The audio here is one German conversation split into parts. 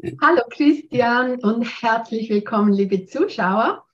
Hallo Christian und herzlich willkommen, liebe Zuschauer.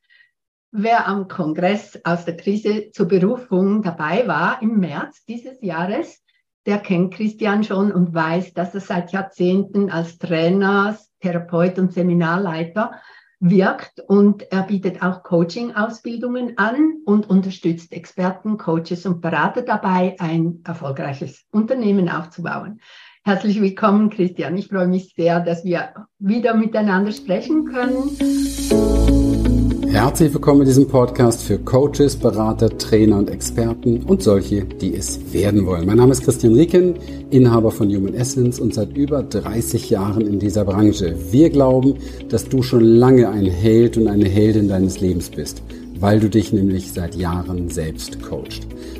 Wer am Kongress aus der Krise zur Berufung dabei war im März dieses Jahres, der kennt Christian schon und weiß, dass er seit Jahrzehnten als Trainer, Therapeut und Seminarleiter wirkt und er bietet auch Coaching-Ausbildungen an und unterstützt Experten, Coaches und Berater dabei, ein erfolgreiches Unternehmen aufzubauen. Herzlich willkommen, Christian. Ich freue mich sehr, dass wir wieder miteinander sprechen können. Herzlich willkommen in diesem Podcast für Coaches, Berater, Trainer und Experten und solche, die es werden wollen. Mein Name ist Christian Rieken, Inhaber von Human Essence und seit über 30 Jahren in dieser Branche. Wir glauben, dass du schon lange ein Held und eine Heldin deines Lebens bist, weil du dich nämlich seit Jahren selbst coachst.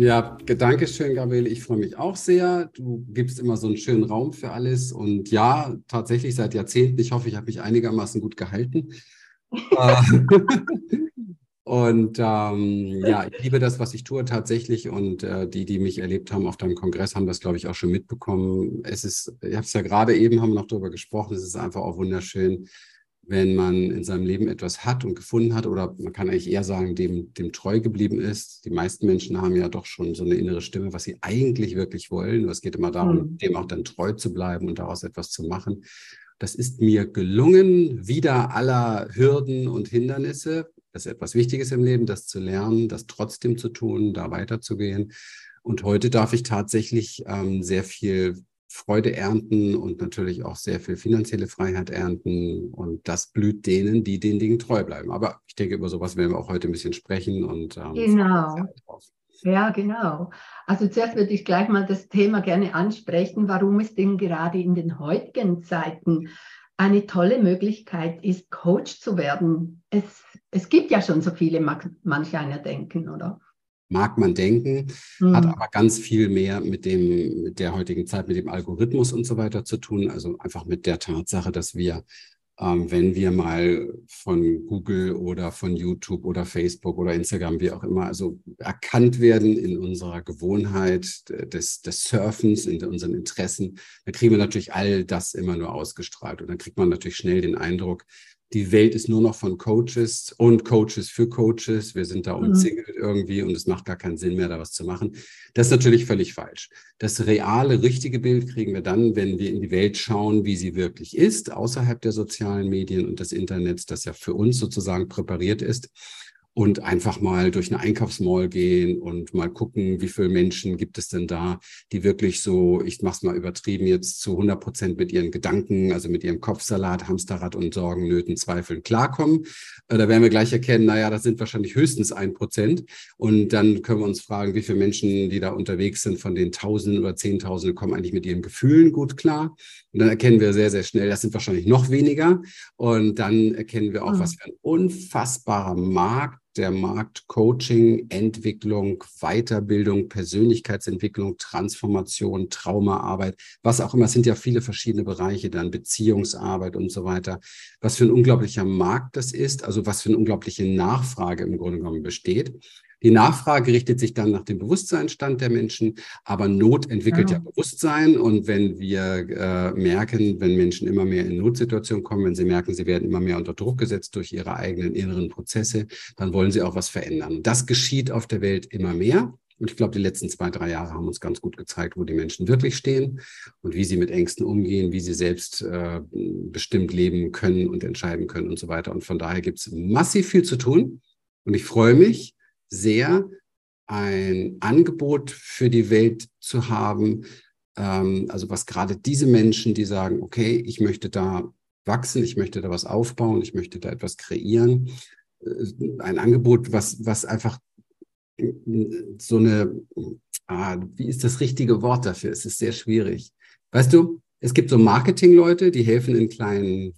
Ja, danke schön, Gabriele. Ich freue mich auch sehr. Du gibst immer so einen schönen Raum für alles. Und ja, tatsächlich seit Jahrzehnten. Ich hoffe, ich habe mich einigermaßen gut gehalten. Äh, und ähm, ja, ich liebe das, was ich tue tatsächlich. Und äh, die, die mich erlebt haben auf deinem Kongress, haben das, glaube ich, auch schon mitbekommen. Es ist, ich habe es ja gerade eben, haben wir noch darüber gesprochen, es ist einfach auch wunderschön, wenn man in seinem Leben etwas hat und gefunden hat, oder man kann eigentlich eher sagen, dem, dem treu geblieben ist. Die meisten Menschen haben ja doch schon so eine innere Stimme, was sie eigentlich wirklich wollen. Es geht immer darum, mhm. dem auch dann treu zu bleiben und daraus etwas zu machen. Das ist mir gelungen, wieder aller Hürden und Hindernisse. Das ist etwas Wichtiges im Leben, das zu lernen, das trotzdem zu tun, da weiterzugehen. Und heute darf ich tatsächlich ähm, sehr viel Freude ernten und natürlich auch sehr viel finanzielle Freiheit ernten. Und das blüht denen, die den Dingen treu bleiben. Aber ich denke, über sowas werden wir auch heute ein bisschen sprechen. Und, ähm, genau. Ja, genau. Also zuerst würde ich gleich mal das Thema gerne ansprechen, warum es denn gerade in den heutigen Zeiten eine tolle Möglichkeit ist, Coach zu werden. Es, es gibt ja schon so viele, mag manch einer denken, oder? Mag man denken, mhm. hat aber ganz viel mehr mit dem, mit der heutigen Zeit, mit dem Algorithmus und so weiter zu tun. Also einfach mit der Tatsache, dass wir, ähm, wenn wir mal von Google oder von YouTube oder Facebook oder Instagram, wie auch immer, also erkannt werden in unserer Gewohnheit des, des Surfens, in unseren Interessen, dann kriegen wir natürlich all das immer nur ausgestrahlt. Und dann kriegt man natürlich schnell den Eindruck, die Welt ist nur noch von Coaches und Coaches für Coaches. Wir sind da mhm. umzingelt mhm. irgendwie und es macht gar keinen Sinn mehr, da was zu machen. Das ist natürlich völlig falsch. Das reale, richtige Bild kriegen wir dann, wenn wir in die Welt schauen, wie sie wirklich ist, außerhalb der sozialen Medien und des Internets, das ja für uns sozusagen präpariert ist und einfach mal durch eine Einkaufsmall gehen und mal gucken, wie viele Menschen gibt es denn da, die wirklich so, ich mach's mal übertrieben, jetzt zu 100 Prozent mit ihren Gedanken, also mit ihrem Kopfsalat, Hamsterrad und Sorgen, Nöten, Zweifeln klarkommen. Äh, da werden wir gleich erkennen, naja, das sind wahrscheinlich höchstens ein Prozent. Und dann können wir uns fragen, wie viele Menschen, die da unterwegs sind, von den Tausenden oder Zehntausenden, kommen eigentlich mit ihren Gefühlen gut klar. Und dann erkennen wir sehr, sehr schnell, das sind wahrscheinlich noch weniger. Und dann erkennen wir auch, mhm. was für ein unfassbarer Markt der Markt Coaching, Entwicklung, Weiterbildung, Persönlichkeitsentwicklung, Transformation, Traumaarbeit, was auch immer. Es sind ja viele verschiedene Bereiche dann, Beziehungsarbeit und so weiter. Was für ein unglaublicher Markt das ist, also was für eine unglaubliche Nachfrage im Grunde genommen besteht. Die Nachfrage richtet sich dann nach dem Bewusstseinsstand der Menschen, aber Not entwickelt ja, ja Bewusstsein. Und wenn wir äh, merken, wenn Menschen immer mehr in Notsituationen kommen, wenn sie merken, sie werden immer mehr unter Druck gesetzt durch ihre eigenen inneren Prozesse, dann wollen sie auch was verändern. Das geschieht auf der Welt immer mehr. Und ich glaube, die letzten zwei, drei Jahre haben uns ganz gut gezeigt, wo die Menschen wirklich stehen und wie sie mit Ängsten umgehen, wie sie selbst äh, bestimmt leben können und entscheiden können und so weiter. Und von daher gibt es massiv viel zu tun. Und ich freue mich, sehr, ein Angebot für die Welt zu haben. Ähm, also was gerade diese Menschen, die sagen, okay, ich möchte da wachsen, ich möchte da was aufbauen, ich möchte da etwas kreieren. Äh, ein Angebot, was, was einfach so eine, ah, wie ist das richtige Wort dafür? Es ist sehr schwierig. Weißt du, es gibt so Marketingleute, die helfen in kleinen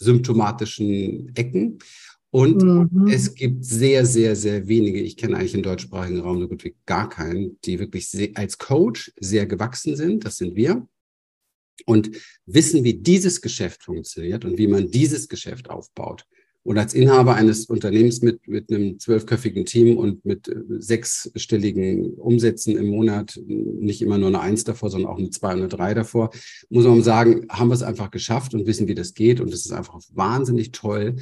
symptomatischen Ecken. Und mhm. es gibt sehr, sehr, sehr wenige, ich kenne eigentlich im deutschsprachigen Raum so gut wie gar keinen, die wirklich als Coach sehr gewachsen sind. Das sind wir. Und wissen, wie dieses Geschäft funktioniert und wie man dieses Geschäft aufbaut. Und als Inhaber eines Unternehmens mit, mit einem zwölfköpfigen Team und mit äh, sechsstelligen Umsätzen im Monat, nicht immer nur eine Eins davor, sondern auch eine Zwei und eine Drei davor, muss man sagen, haben wir es einfach geschafft und wissen, wie das geht. Und es ist einfach wahnsinnig toll,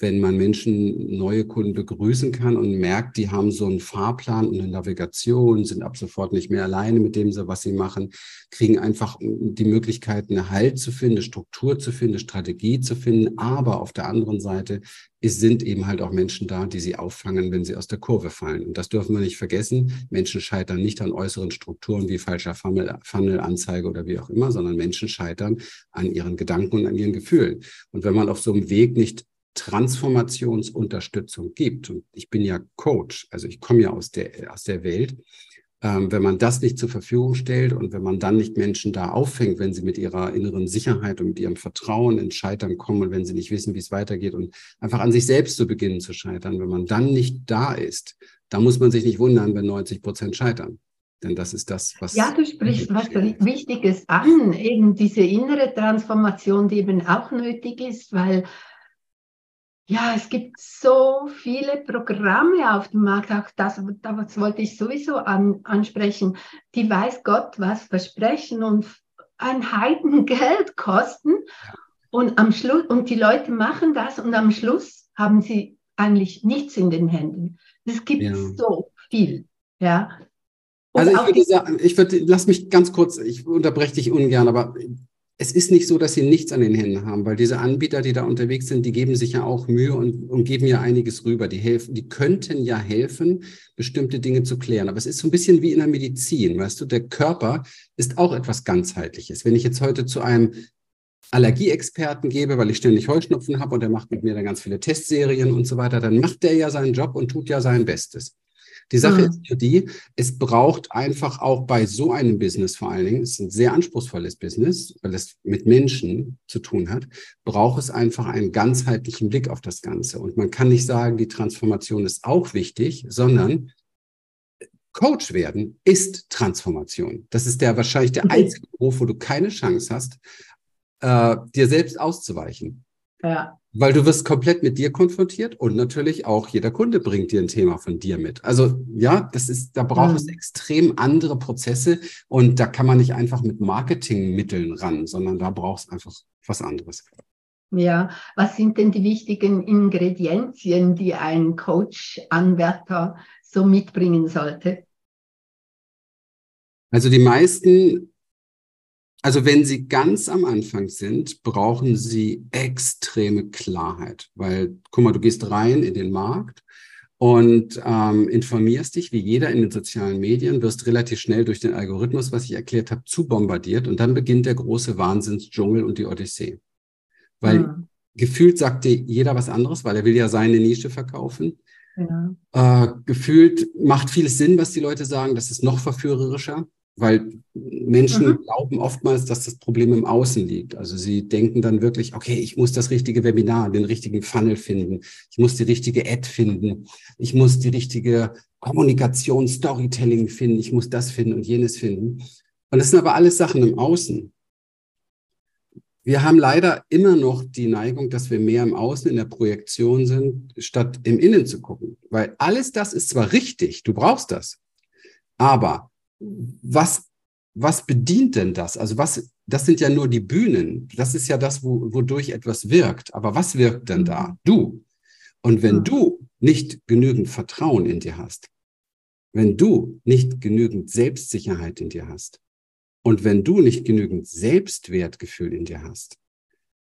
wenn man Menschen, neue Kunden begrüßen kann und merkt, die haben so einen Fahrplan und eine Navigation, sind ab sofort nicht mehr alleine mit dem, was sie machen, kriegen einfach die Möglichkeit, eine Halt zu finden, Struktur zu finden, Strategie zu finden. Aber auf der anderen Seite es sind eben halt auch Menschen da, die sie auffangen, wenn sie aus der Kurve fallen. Und das dürfen wir nicht vergessen. Menschen scheitern nicht an äußeren Strukturen wie falscher Funnel-Anzeige oder wie auch immer, sondern Menschen scheitern an ihren Gedanken und an ihren Gefühlen. Und wenn man auf so einem Weg nicht Transformationsunterstützung gibt, und ich bin ja Coach, also ich komme ja aus der, aus der Welt, ähm, wenn man das nicht zur Verfügung stellt und wenn man dann nicht Menschen da auffängt, wenn sie mit ihrer inneren Sicherheit und mit ihrem Vertrauen ins Scheitern kommen und wenn sie nicht wissen, wie es weitergeht und einfach an sich selbst zu beginnen zu scheitern, wenn man dann nicht da ist, da muss man sich nicht wundern, wenn 90 Prozent scheitern. Denn das ist das, was. Ja, du sprichst was Wichtiges an, eben diese innere Transformation, die eben auch nötig ist, weil ja, es gibt so viele Programme auf dem Markt, auch das, das wollte ich sowieso an, ansprechen, die weiß Gott was versprechen und ein Heidengeld kosten. Und am Schluss, und die Leute machen das und am Schluss haben sie eigentlich nichts in den Händen. Es gibt ja. so viel. Ja. Und also ich würde sagen, ich würde, lass mich ganz kurz, ich unterbreche dich ungern, aber es ist nicht so, dass sie nichts an den Händen haben, weil diese Anbieter, die da unterwegs sind, die geben sich ja auch Mühe und, und geben ja einiges rüber. Die helfen, die könnten ja helfen, bestimmte Dinge zu klären. Aber es ist so ein bisschen wie in der Medizin, weißt du, der Körper ist auch etwas ganzheitliches. Wenn ich jetzt heute zu einem Allergieexperten gebe, weil ich ständig Heuschnupfen habe und der macht mit mir dann ganz viele Testserien und so weiter, dann macht der ja seinen Job und tut ja sein Bestes. Die Sache mhm. ist nur die, es braucht einfach auch bei so einem Business vor allen Dingen, es ist ein sehr anspruchsvolles Business, weil es mit Menschen zu tun hat, braucht es einfach einen ganzheitlichen Blick auf das Ganze. Und man kann nicht sagen, die Transformation ist auch wichtig, sondern Coach werden ist Transformation. Das ist der wahrscheinlich der einzige Beruf, wo du keine Chance hast, äh, dir selbst auszuweichen. Ja. Weil du wirst komplett mit dir konfrontiert und natürlich auch jeder Kunde bringt dir ein Thema von dir mit. Also ja, das ist, da braucht mhm. es extrem andere Prozesse und da kann man nicht einfach mit Marketingmitteln ran, sondern da braucht es einfach was anderes. Ja, was sind denn die wichtigen Ingredienzien, die ein Coach-Anwärter so mitbringen sollte? Also die meisten also wenn Sie ganz am Anfang sind, brauchen Sie extreme Klarheit, weil, guck mal, du gehst rein in den Markt und ähm, informierst dich, wie jeder in den sozialen Medien, wirst relativ schnell durch den Algorithmus, was ich erklärt habe, zu bombardiert und dann beginnt der große Wahnsinnsdschungel und die Odyssee. Weil ja. gefühlt sagt dir jeder was anderes, weil er will ja seine Nische verkaufen. Ja. Äh, gefühlt macht vieles Sinn, was die Leute sagen, das ist noch verführerischer weil Menschen mhm. glauben oftmals, dass das Problem im Außen liegt. Also sie denken dann wirklich, okay, ich muss das richtige Webinar, den richtigen Funnel finden, ich muss die richtige Ad finden, ich muss die richtige Kommunikation, Storytelling finden, ich muss das finden und jenes finden. Und das sind aber alles Sachen im Außen. Wir haben leider immer noch die Neigung, dass wir mehr im Außen in der Projektion sind, statt im Innen zu gucken. Weil alles das ist zwar richtig, du brauchst das, aber was, was bedient denn das? Also was, das sind ja nur die Bühnen. Das ist ja das, wo, wodurch etwas wirkt. Aber was wirkt denn da? Mhm. Du. Und wenn du nicht genügend Vertrauen in dir hast, wenn du nicht genügend Selbstsicherheit in dir hast und wenn du nicht genügend Selbstwertgefühl in dir hast,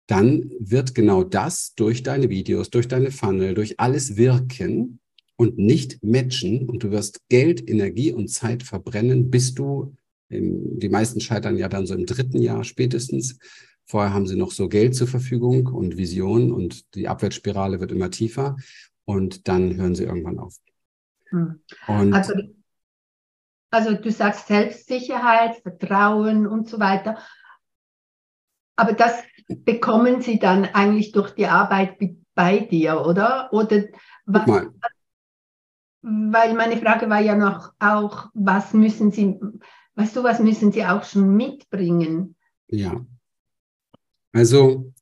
dann wird genau das durch deine Videos, durch deine Funnel, durch alles wirken, und nicht matchen und du wirst Geld, Energie und Zeit verbrennen, bis du, im, die meisten scheitern ja dann so im dritten Jahr spätestens. Vorher haben sie noch so Geld zur Verfügung und Vision und die Abwärtsspirale wird immer tiefer und dann hören sie irgendwann auf. Hm. also, also du sagst Selbstsicherheit, Vertrauen und so weiter. Aber das bekommen sie dann eigentlich durch die Arbeit bei dir, oder? Oder was. Weil meine Frage war ja noch auch, was müssen Sie, weißt du, was müssen Sie auch schon mitbringen? Ja. Also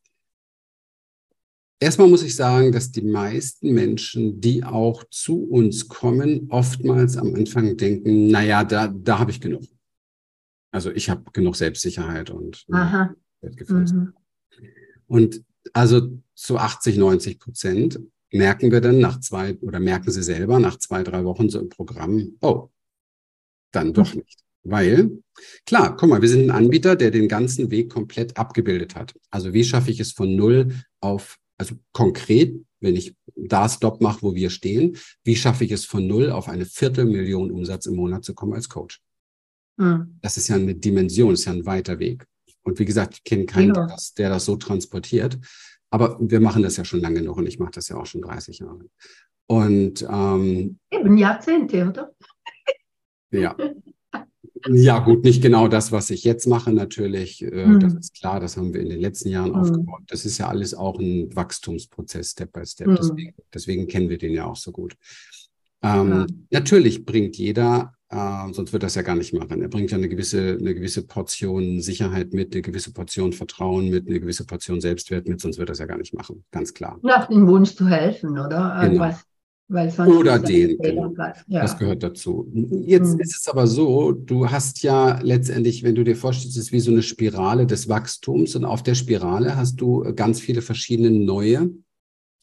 erstmal muss ich sagen, dass die meisten Menschen, die auch zu uns kommen, oftmals am Anfang denken, naja, da, da habe ich genug. Also ich habe genug Selbstsicherheit und Aha. Mhm. Und also zu 80, 90 Prozent merken wir dann nach zwei oder merken sie selber nach zwei, drei Wochen so im Programm, oh, dann doch nicht. Weil, klar, guck mal, wir sind ein Anbieter, der den ganzen Weg komplett abgebildet hat. Also wie schaffe ich es von null auf, also konkret, wenn ich da Stop mache, wo wir stehen, wie schaffe ich es von null auf eine Viertelmillion Umsatz im Monat zu kommen als Coach? Mhm. Das ist ja eine Dimension, ist ja ein weiter Weg. Und wie gesagt, ich kenne keinen, ja. der, das, der das so transportiert. Aber wir machen das ja schon lange genug und ich mache das ja auch schon 30 Jahre. Und ähm, eben Jahrzehnte, oder? Ja. Ja, gut, nicht genau das, was ich jetzt mache, natürlich. Äh, hm. Das ist klar, das haben wir in den letzten Jahren hm. aufgebaut. Das ist ja alles auch ein Wachstumsprozess, Step by Step. Hm. Deswegen, deswegen, kennen wir den ja auch so gut. Ähm, ja. Natürlich bringt jeder äh, sonst wird das ja gar nicht machen. Er bringt ja eine gewisse, eine gewisse Portion Sicherheit mit, eine gewisse Portion Vertrauen mit, eine gewisse Portion Selbstwert mit, sonst wird das ja gar nicht machen. Ganz klar. Nach dem Wunsch zu helfen, oder? Genau. Was, oder den, genau. Ja. Das gehört dazu. Jetzt mhm. ist es aber so, du hast ja letztendlich, wenn du dir vorstellst, es ist wie so eine Spirale des Wachstums und auf der Spirale hast du ganz viele verschiedene neue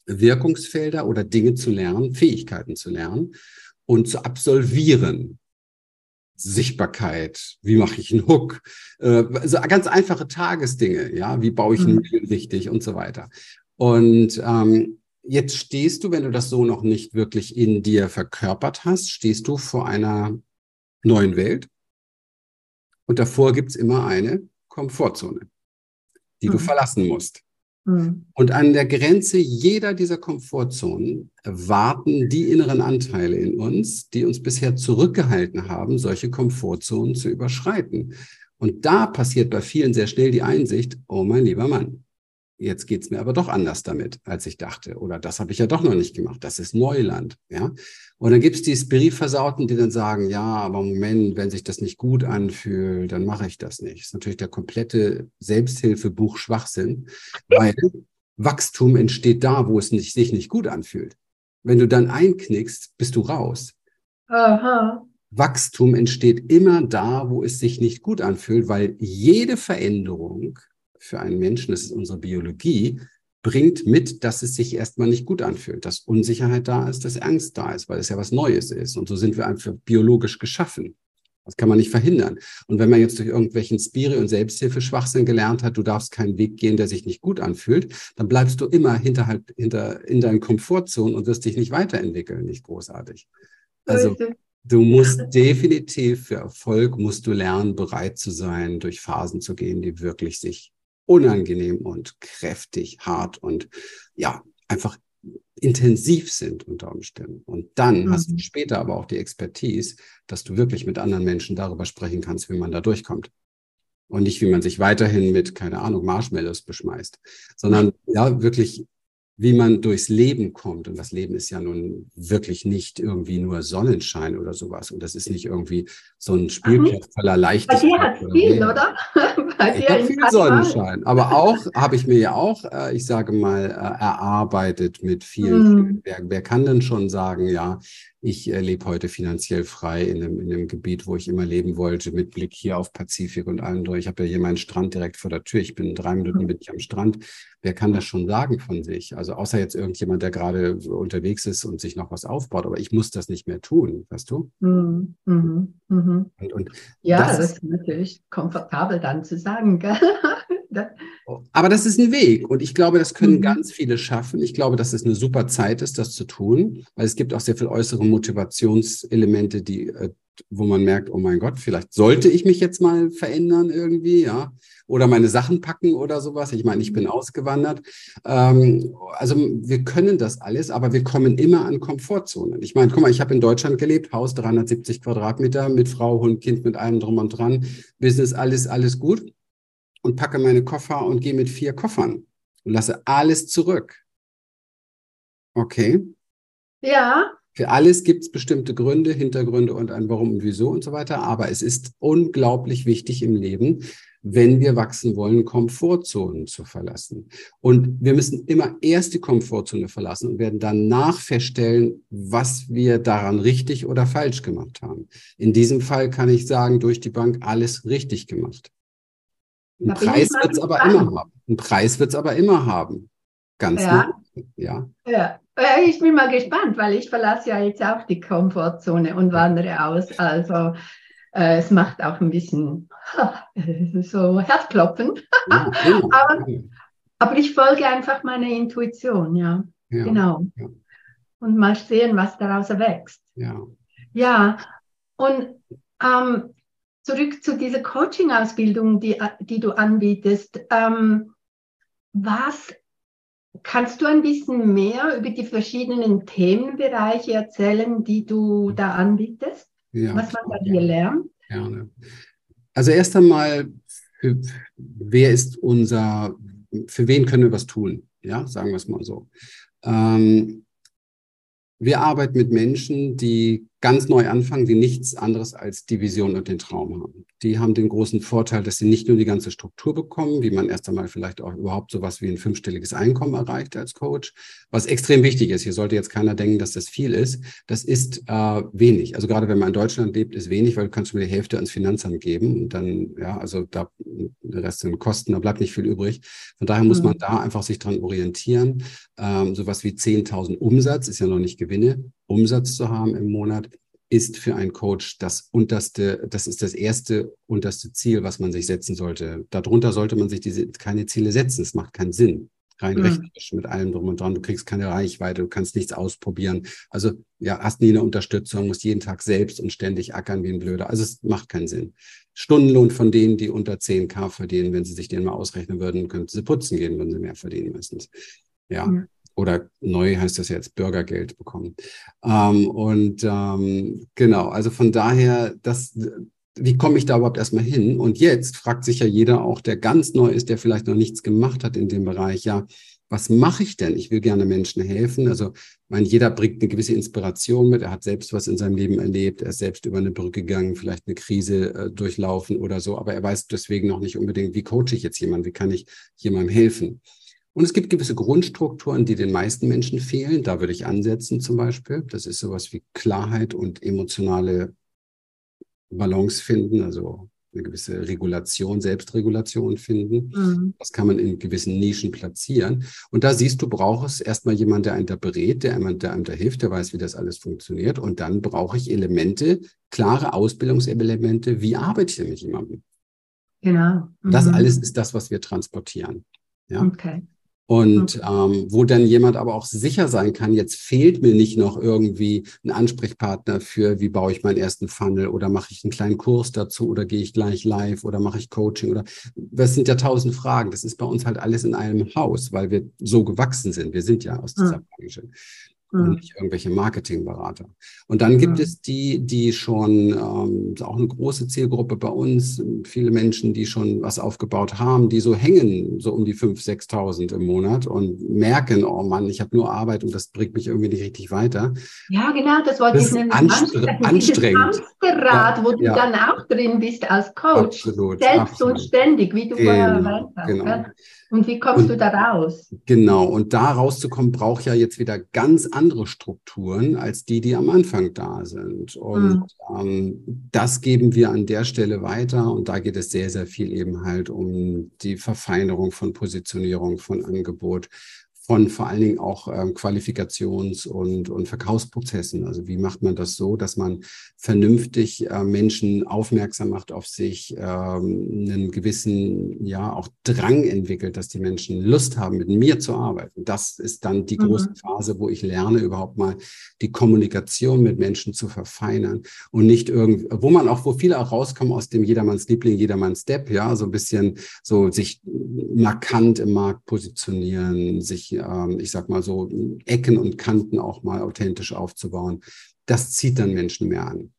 Wirkungsfelder oder Dinge zu lernen, Fähigkeiten zu lernen und zu absolvieren. Sichtbarkeit, wie mache ich einen Hook, äh, also ganz einfache Tagesdinge, ja, wie baue ich einen mhm. richtig und so weiter. Und ähm, jetzt stehst du, wenn du das so noch nicht wirklich in dir verkörpert hast, stehst du vor einer neuen Welt und davor gibt's immer eine Komfortzone, die mhm. du verlassen musst. Mhm. Und an der Grenze jeder dieser Komfortzonen warten die inneren Anteile in uns, die uns bisher zurückgehalten haben, solche Komfortzonen zu überschreiten. Und da passiert bei vielen sehr schnell die Einsicht, oh mein lieber Mann, Jetzt geht's mir aber doch anders damit, als ich dachte. Oder das habe ich ja doch noch nicht gemacht. Das ist Neuland. Ja? Und dann gibt's die Spiritversauten, die dann sagen, ja, aber Moment, wenn sich das nicht gut anfühlt, dann mache ich das nicht. Das ist natürlich der komplette Selbsthilfebuch Schwachsinn, weil Wachstum entsteht da, wo es nicht, sich nicht gut anfühlt. Wenn du dann einknickst, bist du raus. Aha. Wachstum entsteht immer da, wo es sich nicht gut anfühlt, weil jede Veränderung für einen Menschen, das ist unsere Biologie, bringt mit, dass es sich erstmal nicht gut anfühlt, dass Unsicherheit da ist, dass Angst da ist, weil es ja was Neues ist. Und so sind wir einfach biologisch geschaffen. Das kann man nicht verhindern. Und wenn man jetzt durch irgendwelchen Spiri- und Selbsthilfe-Schwachsinn gelernt hat, du darfst keinen Weg gehen, der sich nicht gut anfühlt, dann bleibst du immer hinterhalb, hinter, in deinen Komfortzonen und wirst dich nicht weiterentwickeln. Nicht großartig. Also, du musst definitiv für Erfolg musst du lernen, bereit zu sein, durch Phasen zu gehen, die wirklich sich unangenehm und kräftig, hart und ja, einfach intensiv sind unter Umständen. Und dann mhm. hast du später aber auch die Expertise, dass du wirklich mit anderen Menschen darüber sprechen kannst, wie man da durchkommt. Und nicht, wie man sich weiterhin mit, keine Ahnung, Marshmallows beschmeißt, sondern ja, wirklich wie man durchs Leben kommt. Und das Leben ist ja nun wirklich nicht irgendwie nur Sonnenschein oder sowas. Und das ist nicht irgendwie so ein Spielplatz voller Leichtigkeit. Bei dir hat viel, oder? Bei ich habe viel Sonnenschein. Aber auch, habe ich mir ja auch, äh, ich sage mal, äh, erarbeitet mit vielen. Mhm. Wer, wer kann denn schon sagen, ja, ich äh, lebe heute finanziell frei in einem, in einem Gebiet, wo ich immer leben wollte, mit Blick hier auf Pazifik und allem durch. Ich habe ja hier meinen Strand direkt vor der Tür. Ich bin drei Minuten mhm. bin ich am Strand. Wer kann das schon sagen von sich? Also außer jetzt irgendjemand, der gerade unterwegs ist und sich noch was aufbaut. Aber ich muss das nicht mehr tun, weißt du? Mhm. Mhm. mhm. Und, und ja, das, das ist natürlich komfortabel dann zu sagen. Gell? Aber das ist ein Weg und ich glaube, das können mhm. ganz viele schaffen. Ich glaube, dass es eine super Zeit ist, das zu tun, weil es gibt auch sehr viel äußere Motivationselemente, die, äh, wo man merkt, oh mein Gott, vielleicht sollte ich mich jetzt mal verändern irgendwie, ja, oder meine Sachen packen oder sowas. Ich meine, ich bin mhm. ausgewandert. Ähm, also wir können das alles, aber wir kommen immer an Komfortzonen. Ich meine, guck mal, ich habe in Deutschland gelebt, Haus 370 Quadratmeter mit Frau, Hund, Kind, mit allem drum und dran, Business, alles, alles gut und packe meine Koffer und gehe mit vier Koffern und lasse alles zurück. Okay. Ja. Für alles gibt es bestimmte Gründe, Hintergründe und ein Warum und Wieso und so weiter. Aber es ist unglaublich wichtig im Leben, wenn wir wachsen wollen, Komfortzonen zu verlassen. Und wir müssen immer erst die Komfortzone verlassen und werden danach feststellen, was wir daran richtig oder falsch gemacht haben. In diesem Fall kann ich sagen, durch die Bank alles richtig gemacht. Ein Preis wird es aber immer haben. Ein Preis wird es aber immer haben. Ganz ja. ja. Ja. Ich bin mal gespannt, weil ich verlasse ja jetzt auch die Komfortzone und wandere aus. Also äh, es macht auch ein bisschen so Herzklopfen. Ja, ja, aber, aber, ich folge einfach meiner Intuition, ja. genau. Und mal sehen, was daraus erwächst. Ja. Ja. Und ähm, zurück zu dieser Coaching-Ausbildung, die, die du anbietest. Ähm, was Kannst du ein bisschen mehr über die verschiedenen Themenbereiche erzählen, die du da anbietest? Ja, was man bei dir lernt? Gerne. Also erst einmal, für, wer ist unser, für wen können wir was tun? Ja, sagen wir es mal so. Ähm, wir arbeiten mit Menschen, die ganz neu anfangen, die nichts anderes als die Vision und den Traum haben. Die haben den großen Vorteil, dass sie nicht nur die ganze Struktur bekommen, wie man erst einmal vielleicht auch überhaupt sowas wie ein fünfstelliges Einkommen erreicht als Coach, was extrem wichtig ist. Hier sollte jetzt keiner denken, dass das viel ist. Das ist äh, wenig. Also gerade wenn man in Deutschland lebt, ist wenig, weil du kannst nur die Hälfte ans Finanzamt geben und dann, ja, also da der Rest sind Kosten, da bleibt nicht viel übrig. Von daher muss mhm. man da einfach sich dran orientieren. Ähm, sowas wie 10.000 Umsatz ist ja noch nicht Gewinne. Umsatz zu haben im Monat ist für einen Coach das unterste, das ist das erste unterste Ziel, was man sich setzen sollte. Darunter sollte man sich diese keine Ziele setzen. Es macht keinen Sinn. Rein mhm. rechtlich mit allem drum und dran. Du kriegst keine Reichweite, du kannst nichts ausprobieren. Also ja, hast nie eine Unterstützung, musst jeden Tag selbst und ständig ackern wie ein Blöder. Also es macht keinen Sinn. Stundenlohn von denen, die unter 10k verdienen, wenn sie sich den mal ausrechnen würden, könnten sie putzen gehen, würden sie mehr verdienen meistens. Ja. Mhm oder neu heißt das jetzt Bürgergeld bekommen. Ähm, und ähm, genau, also von daher, das, wie komme ich da überhaupt erstmal hin? Und jetzt fragt sich ja jeder auch, der ganz neu ist, der vielleicht noch nichts gemacht hat in dem Bereich, ja, was mache ich denn? Ich will gerne Menschen helfen. Also, ich meine, jeder bringt eine gewisse Inspiration mit. Er hat selbst was in seinem Leben erlebt. Er ist selbst über eine Brücke gegangen, vielleicht eine Krise äh, durchlaufen oder so. Aber er weiß deswegen noch nicht unbedingt, wie coache ich jetzt jemanden? Wie kann ich jemandem helfen? Und es gibt gewisse Grundstrukturen, die den meisten Menschen fehlen. Da würde ich ansetzen zum Beispiel. Das ist sowas wie Klarheit und emotionale Balance finden, also eine gewisse Regulation, Selbstregulation finden. Mhm. Das kann man in gewissen Nischen platzieren. Und da siehst du, brauchst erstmal jemand, der einen da berät, der einem, der einem da hilft, der weiß, wie das alles funktioniert. Und dann brauche ich Elemente, klare Ausbildungselemente. Wie arbeite ich denn mit jemandem? Genau. Mhm. Das alles ist das, was wir transportieren. Ja? Okay. Und ähm, wo dann jemand aber auch sicher sein kann, jetzt fehlt mir nicht noch irgendwie ein Ansprechpartner für, wie baue ich meinen ersten Funnel oder mache ich einen kleinen Kurs dazu oder gehe ich gleich live oder mache ich Coaching oder das sind ja tausend Fragen. Das ist bei uns halt alles in einem Haus, weil wir so gewachsen sind. Wir sind ja aus dieser Branche und hm. nicht irgendwelche Marketingberater. Und dann gibt ja. es die, die schon ähm, auch eine große Zielgruppe bei uns, viele Menschen, die schon was aufgebaut haben, die so hängen, so um die 5.000, 6.000 im Monat und merken, oh Mann, ich habe nur Arbeit und das bringt mich irgendwie nicht richtig weiter. Ja, genau, das wollte das ich nennen. Anstre anstrengend. Hamsterrad, ja, wo du ja. dann auch drin bist als Coach. Absolut, Selbst absolut. und ständig, wie du genau, vorher erwähnt hast. Genau. Und wie kommst und, du da raus? Genau, und da rauszukommen, braucht ja jetzt wieder ganz andere Strukturen als die, die am Anfang da sind. Und mhm. ähm, das geben wir an der Stelle weiter. Und da geht es sehr, sehr viel eben halt um die Verfeinerung von Positionierung, von Angebot, von vor allen Dingen auch ähm, Qualifikations- und, und Verkaufsprozessen. Also wie macht man das so, dass man vernünftig äh, Menschen aufmerksam macht auf sich, ähm, einen gewissen, ja, auch Drang entwickelt, dass die Menschen Lust haben, mit mir zu arbeiten. Das ist dann die große mhm. Phase, wo ich lerne, überhaupt mal die Kommunikation mit Menschen zu verfeinern und nicht irgendwie, wo man auch, wo viele auch rauskommen aus dem Jedermanns Liebling, Jedermanns Step, ja, so ein bisschen so sich markant im Markt positionieren, sich ähm, ich sag mal so, Ecken und Kanten auch mal authentisch aufzubauen. Das zieht dann Menschen mehr an.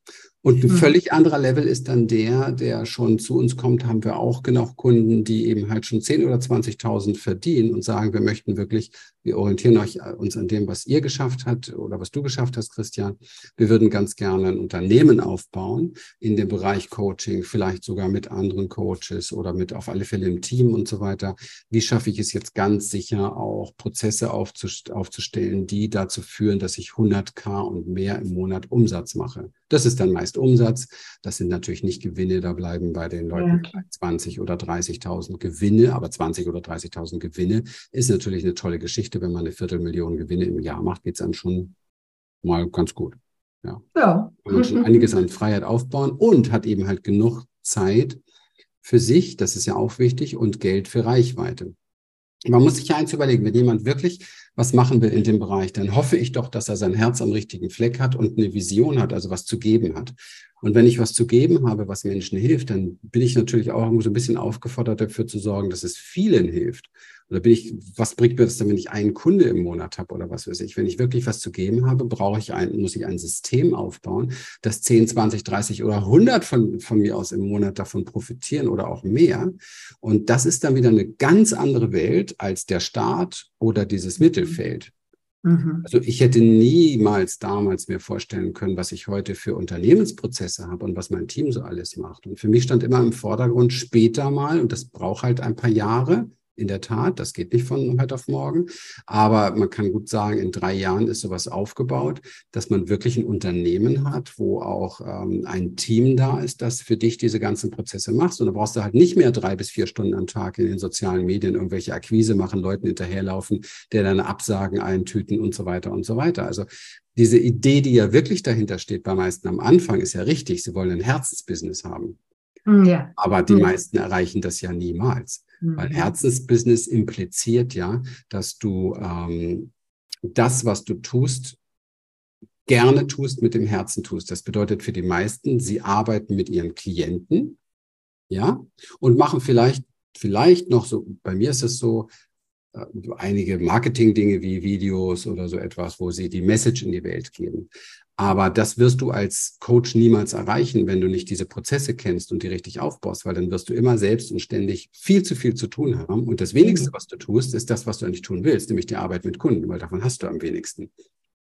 Und ein mhm. völlig anderer Level ist dann der, der schon zu uns kommt, haben wir auch genug Kunden, die eben halt schon 10 oder 20.000 verdienen und sagen, wir möchten wirklich, wir orientieren euch äh, uns an dem, was ihr geschafft habt oder was du geschafft hast, Christian. Wir würden ganz gerne ein Unternehmen aufbauen in dem Bereich Coaching, vielleicht sogar mit anderen Coaches oder mit auf alle Fälle im Team und so weiter. Wie schaffe ich es jetzt ganz sicher auch Prozesse aufzustellen, die dazu führen, dass ich 100k und mehr im Monat Umsatz mache? Das ist dann meist Umsatz. Das sind natürlich nicht Gewinne, da bleiben bei den Leuten ja. 20 oder 30.000 Gewinne, aber 20 oder 30.000 Gewinne ist natürlich eine tolle Geschichte. Wenn man eine Viertelmillion Gewinne im Jahr macht, geht es dann schon mal ganz gut. Ja. ja. Kann man schon einiges an Freiheit aufbauen und hat eben halt genug Zeit für sich, das ist ja auch wichtig, und Geld für Reichweite. Man muss sich ja eins überlegen, wenn jemand wirklich was machen will in dem Bereich, dann hoffe ich doch, dass er sein Herz am richtigen Fleck hat und eine Vision hat, also was zu geben hat. Und wenn ich was zu geben habe, was Menschen hilft, dann bin ich natürlich auch so ein bisschen aufgefordert, dafür zu sorgen, dass es vielen hilft. Oder bin ich, was bringt mir das denn, wenn ich einen Kunde im Monat habe oder was weiß ich? Wenn ich wirklich was zu geben habe, brauche ich ein, muss ich ein System aufbauen, dass 10, 20, 30 oder 100 von, von mir aus im Monat davon profitieren oder auch mehr. Und das ist dann wieder eine ganz andere Welt als der Staat oder dieses Mittelfeld. Mhm. Also ich hätte niemals damals mir vorstellen können, was ich heute für Unternehmensprozesse habe und was mein Team so alles macht. Und für mich stand immer im Vordergrund später mal, und das braucht halt ein paar Jahre, in der Tat. Das geht nicht von heute auf morgen. Aber man kann gut sagen, in drei Jahren ist sowas aufgebaut, dass man wirklich ein Unternehmen hat, wo auch ähm, ein Team da ist, das für dich diese ganzen Prozesse macht. Und da brauchst du halt nicht mehr drei bis vier Stunden am Tag in den sozialen Medien irgendwelche Akquise machen, Leuten hinterherlaufen, der dann Absagen eintüten und so weiter und so weiter. Also diese Idee, die ja wirklich dahinter steht bei meisten am Anfang, ist ja richtig. Sie wollen ein Herzensbusiness haben. Ja. Aber die meisten erreichen das ja niemals. Weil mhm. Herzensbusiness impliziert ja, dass du ähm, das, was du tust, gerne tust, mit dem Herzen tust. Das bedeutet für die meisten, sie arbeiten mit ihren Klienten, ja, und machen vielleicht, vielleicht noch so, bei mir ist es so, äh, einige Marketing-Dinge wie Videos oder so etwas, wo sie die Message in die Welt geben. Aber das wirst du als Coach niemals erreichen, wenn du nicht diese Prozesse kennst und die richtig aufbaust, weil dann wirst du immer selbst und ständig viel zu viel zu tun haben. Und das wenigste, mhm. was du tust, ist das, was du eigentlich tun willst, nämlich die Arbeit mit Kunden, weil davon hast du am wenigsten.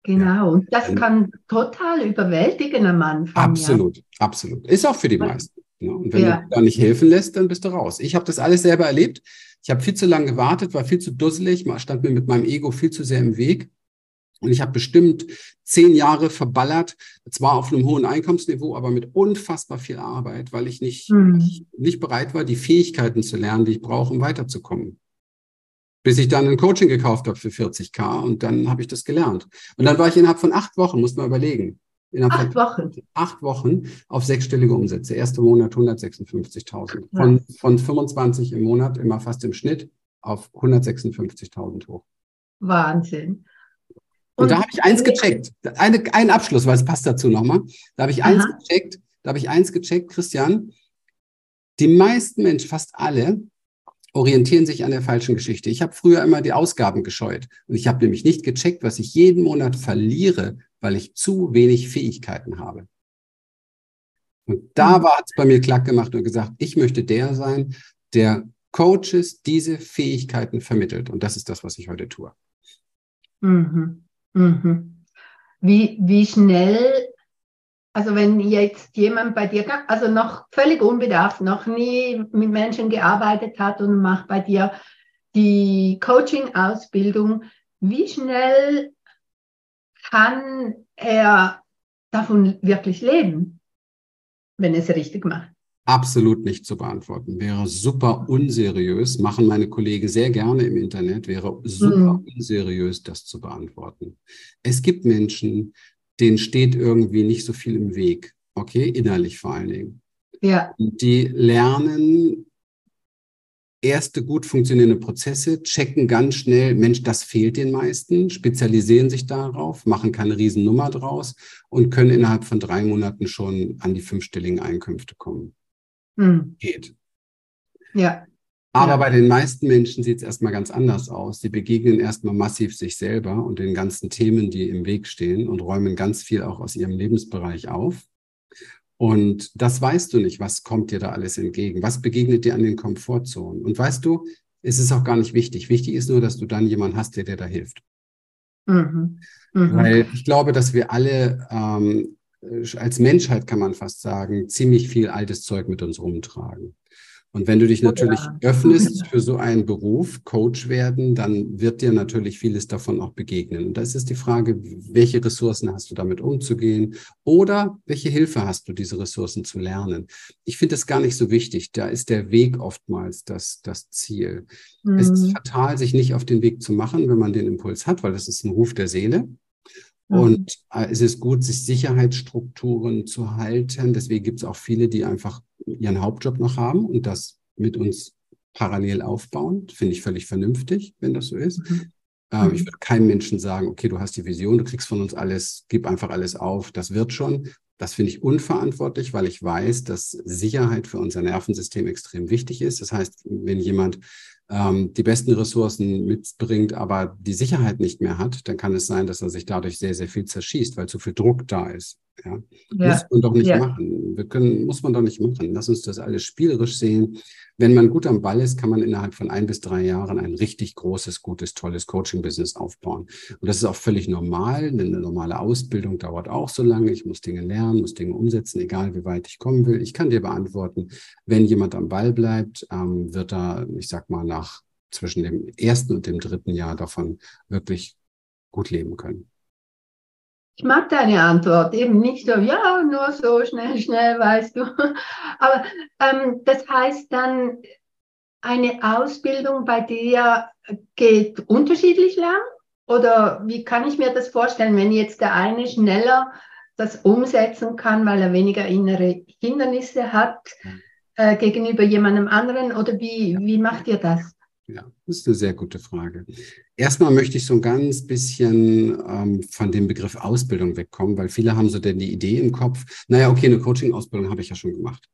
Genau, und das kann total überwältigen am Anfang. Absolut, ja. absolut. Ist auch für die meisten. Ne? Und wenn ja. du da nicht helfen lässt, dann bist du raus. Ich habe das alles selber erlebt. Ich habe viel zu lange gewartet, war viel zu dusselig, stand mir mit meinem Ego viel zu sehr im Weg. Und ich habe bestimmt zehn Jahre verballert, zwar auf einem hohen Einkommensniveau, aber mit unfassbar viel Arbeit, weil ich nicht, mhm. nicht bereit war, die Fähigkeiten zu lernen, die ich brauche, um weiterzukommen. Bis ich dann ein Coaching gekauft habe für 40k und dann habe ich das gelernt. Und dann war ich innerhalb von acht Wochen, muss man überlegen. Innerhalb acht Wochen. Acht Wochen auf sechsstellige Umsätze. Erster Monat 156.000. Von, von 25 im Monat, immer fast im Schnitt, auf 156.000 hoch. Wahnsinn. Und, und da habe ich eins gecheckt. Eine, ein Abschluss, weil es passt dazu nochmal. Da habe ich Aha. eins gecheckt. Da habe ich eins gecheckt, Christian. Die meisten Menschen, fast alle, orientieren sich an der falschen Geschichte. Ich habe früher immer die Ausgaben gescheut. Und ich habe nämlich nicht gecheckt, was ich jeden Monat verliere, weil ich zu wenig Fähigkeiten habe. Und da hm. war es bei mir klack gemacht und gesagt, ich möchte der sein, der Coaches diese Fähigkeiten vermittelt. Und das ist das, was ich heute tue. Mhm. Mhm. Wie, wie schnell, also wenn jetzt jemand bei dir, also noch völlig unbedarft, noch nie mit Menschen gearbeitet hat und macht bei dir die Coaching-Ausbildung, wie schnell kann er davon wirklich leben, wenn er es richtig macht? Absolut nicht zu beantworten. Wäre super unseriös, machen meine Kollegen sehr gerne im Internet, wäre super mhm. unseriös, das zu beantworten. Es gibt Menschen, denen steht irgendwie nicht so viel im Weg, okay, innerlich vor allen Dingen. Ja. Die lernen erste gut funktionierende Prozesse, checken ganz schnell, Mensch, das fehlt den meisten, spezialisieren sich darauf, machen keine Riesennummer draus und können innerhalb von drei Monaten schon an die fünfstelligen Einkünfte kommen hm. geht. Ja. Aber ja. bei den meisten Menschen sieht es erstmal ganz anders aus. Sie begegnen erstmal massiv sich selber und den ganzen Themen, die im Weg stehen und räumen ganz viel auch aus ihrem Lebensbereich auf. Und das weißt du nicht, was kommt dir da alles entgegen, was begegnet dir an den Komfortzonen. Und weißt du, es ist auch gar nicht wichtig. Wichtig ist nur, dass du dann jemanden hast, der dir da hilft. Mhm. Mhm. Weil ich glaube, dass wir alle ähm, als Menschheit, kann man fast sagen, ziemlich viel altes Zeug mit uns rumtragen. Und wenn du dich natürlich ja. öffnest für so einen Beruf, Coach werden, dann wird dir natürlich vieles davon auch begegnen. Und da ist es die Frage, welche Ressourcen hast du damit umzugehen oder welche Hilfe hast du, diese Ressourcen zu lernen? Ich finde es gar nicht so wichtig. Da ist der Weg oftmals das, das Ziel. Mhm. Es ist mhm. fatal, sich nicht auf den Weg zu machen, wenn man den Impuls hat, weil das ist ein Ruf der Seele. Mhm. Und äh, es ist gut, sich Sicherheitsstrukturen zu halten. Deswegen gibt es auch viele, die einfach ihren Hauptjob noch haben und das mit uns parallel aufbauen. Finde ich völlig vernünftig, wenn das so ist. Mhm. Äh, ich würde keinem Menschen sagen, okay, du hast die Vision, du kriegst von uns alles, gib einfach alles auf, das wird schon. Das finde ich unverantwortlich, weil ich weiß, dass Sicherheit für unser Nervensystem extrem wichtig ist. Das heißt, wenn jemand ähm, die besten Ressourcen mitbringt, aber die Sicherheit nicht mehr hat, dann kann es sein, dass er sich dadurch sehr, sehr viel zerschießt, weil zu viel Druck da ist. Ja. ja. Muss man doch nicht ja. machen. Wir können, muss man doch nicht machen. Lass uns das alles spielerisch sehen. Wenn man gut am Ball ist, kann man innerhalb von ein bis drei Jahren ein richtig großes, gutes, tolles Coaching-Business aufbauen. Und das ist auch völlig normal. Eine normale Ausbildung dauert auch so lange. Ich muss Dinge lernen, muss Dinge umsetzen, egal wie weit ich kommen will. Ich kann dir beantworten, wenn jemand am Ball bleibt, ähm, wird er, ich sag mal, nach zwischen dem ersten und dem dritten Jahr davon wirklich gut leben können. Ich mag deine Antwort eben nicht so, ja, nur so schnell, schnell, weißt du. Aber ähm, das heißt dann, eine Ausbildung bei dir geht unterschiedlich lang? Oder wie kann ich mir das vorstellen, wenn jetzt der eine schneller das umsetzen kann, weil er weniger innere Hindernisse hat äh, gegenüber jemandem anderen? Oder wie, wie macht ihr das? Ja, das ist eine sehr gute Frage. Erstmal möchte ich so ein ganz bisschen ähm, von dem Begriff Ausbildung wegkommen, weil viele haben so denn die Idee im Kopf, naja, okay, eine Coaching-Ausbildung habe ich ja schon gemacht.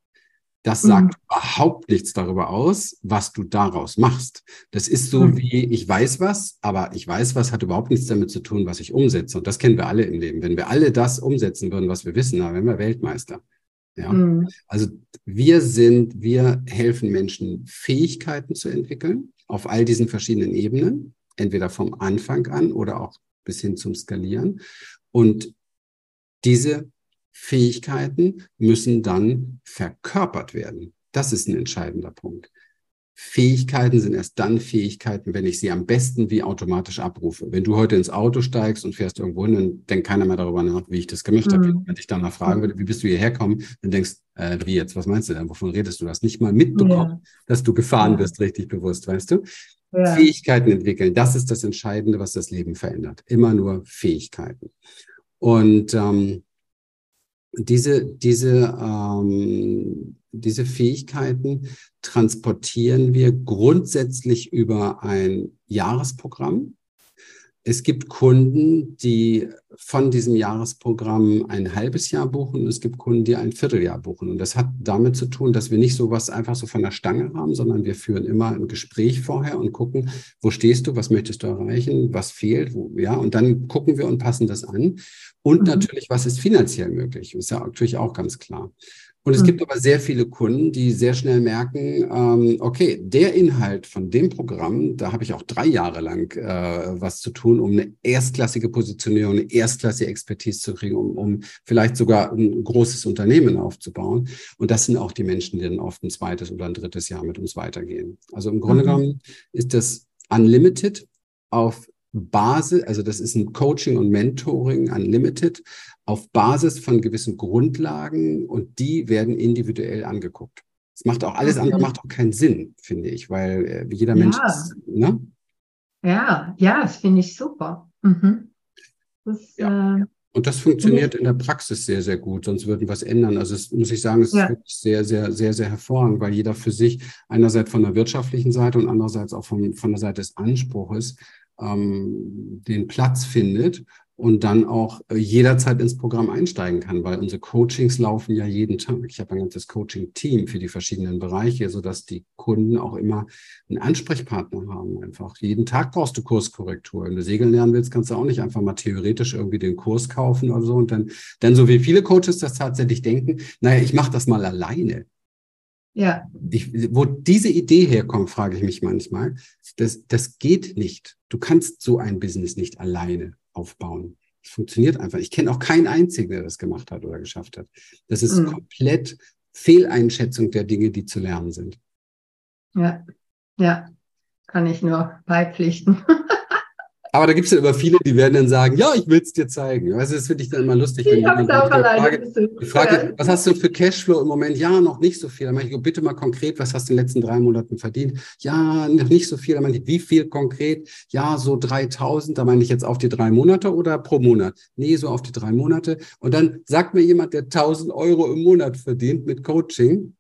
Das sagt mhm. überhaupt nichts darüber aus, was du daraus machst. Das ist so mhm. wie, ich weiß was, aber ich weiß was hat überhaupt nichts damit zu tun, was ich umsetze. Und das kennen wir alle im Leben. Wenn wir alle das umsetzen würden, was wir wissen, dann wären wir Weltmeister. Ja? Mhm. Also wir sind, wir helfen Menschen, Fähigkeiten zu entwickeln auf all diesen verschiedenen Ebenen, entweder vom Anfang an oder auch bis hin zum Skalieren. Und diese Fähigkeiten müssen dann verkörpert werden. Das ist ein entscheidender Punkt. Fähigkeiten sind erst dann Fähigkeiten, wenn ich sie am besten wie automatisch abrufe. Wenn du heute ins Auto steigst und fährst irgendwo hin, dann denkt keiner mehr darüber nach, wie ich das gemacht mhm. habe. Wenn ich danach fragen würde, wie bist du hierher gekommen, dann denkst äh, wie jetzt, was meinst du denn, wovon redest du? Du hast nicht mal mitbekommen, ja. dass du gefahren bist, richtig bewusst, weißt du? Ja. Fähigkeiten entwickeln, das ist das Entscheidende, was das Leben verändert. Immer nur Fähigkeiten. Und ähm, diese, diese, ähm, diese Fähigkeiten transportieren wir grundsätzlich über ein Jahresprogramm. Es gibt Kunden, die von diesem Jahresprogramm ein halbes Jahr buchen. Es gibt Kunden, die ein Vierteljahr buchen. Und das hat damit zu tun, dass wir nicht sowas einfach so von der Stange haben, sondern wir führen immer ein Gespräch vorher und gucken, wo stehst du, was möchtest du erreichen, was fehlt, wo, ja, und dann gucken wir und passen das an. Und mhm. natürlich, was ist finanziell möglich, ist ja natürlich auch ganz klar. Und es mhm. gibt aber sehr viele Kunden, die sehr schnell merken, ähm, okay, der Inhalt von dem Programm, da habe ich auch drei Jahre lang äh, was zu tun, um eine erstklassige Positionierung, eine erstklassige Expertise zu kriegen, um, um vielleicht sogar ein großes Unternehmen aufzubauen. Und das sind auch die Menschen, die dann oft ein zweites oder ein drittes Jahr mit uns weitergehen. Also im Grunde mhm. genommen ist das Unlimited auf Basis, also das ist ein Coaching und Mentoring Unlimited auf Basis von gewissen Grundlagen und die werden individuell angeguckt. Das macht auch alles andere macht auch keinen Sinn, finde ich, weil äh, jeder Mensch ja. ist, ne? Ja, ja, das finde ich super. Mhm. Das, ja. äh, und das funktioniert in der Praxis sehr, sehr gut, sonst würden wir es ändern. Also es muss ich sagen, es ja. ist sehr, sehr, sehr, sehr hervorragend, weil jeder für sich einerseits von der wirtschaftlichen Seite und andererseits auch von, von der Seite des Anspruches ähm, den Platz findet und dann auch äh, jederzeit ins Programm einsteigen kann, weil unsere Coachings laufen ja jeden Tag. Ich habe ein ganzes Coaching-Team für die verschiedenen Bereiche, sodass die Kunden auch immer einen Ansprechpartner haben. Einfach jeden Tag brauchst du Kurskorrektur. Wenn du segeln lernen willst, kannst du auch nicht einfach mal theoretisch irgendwie den Kurs kaufen oder so und dann, dann so wie viele Coaches das tatsächlich denken, naja, ich mache das mal alleine. Ja. Ich, wo diese Idee herkommt, frage ich mich manchmal. Das, das geht nicht. Du kannst so ein Business nicht alleine aufbauen. Es funktioniert einfach. Ich kenne auch keinen einzigen, der das gemacht hat oder geschafft hat. Das ist mhm. komplett Fehleinschätzung der Dinge, die zu lernen sind. Ja, ja, kann ich nur beipflichten. Aber da gibt es ja immer viele, die werden dann sagen, ja, ich will es dir zeigen. Weißt du, das finde ich dann immer lustig. Ich habe es auch alleine Ich frage, was hast du für Cashflow im Moment? Ja, noch nicht so viel. Dann meine ich, oh, bitte mal konkret, was hast du in den letzten drei Monaten verdient? Ja, noch nicht so viel. Dann meine ich, wie viel konkret? Ja, so 3000. Da meine ich jetzt auf die drei Monate oder pro Monat? Nee, so auf die drei Monate. Und dann sagt mir jemand, der 1000 Euro im Monat verdient mit Coaching,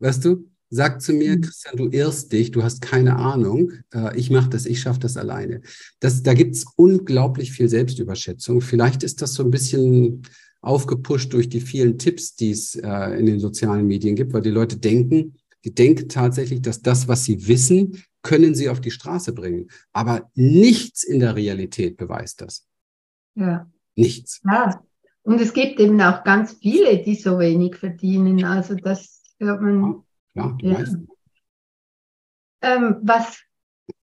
weißt du, sagt zu mir, mhm. Christian, du irrst dich, du hast keine Ahnung, äh, ich mache das, ich schaffe das alleine. Das, da gibt es unglaublich viel Selbstüberschätzung. Vielleicht ist das so ein bisschen aufgepusht durch die vielen Tipps, die es äh, in den sozialen Medien gibt, weil die Leute denken, die denken tatsächlich, dass das, was sie wissen, können sie auf die Straße bringen. Aber nichts in der Realität beweist das. Ja. Nichts. Ja. Und es gibt eben auch ganz viele, die so wenig verdienen. Also das hört man ja, die ja. meisten. Ähm, was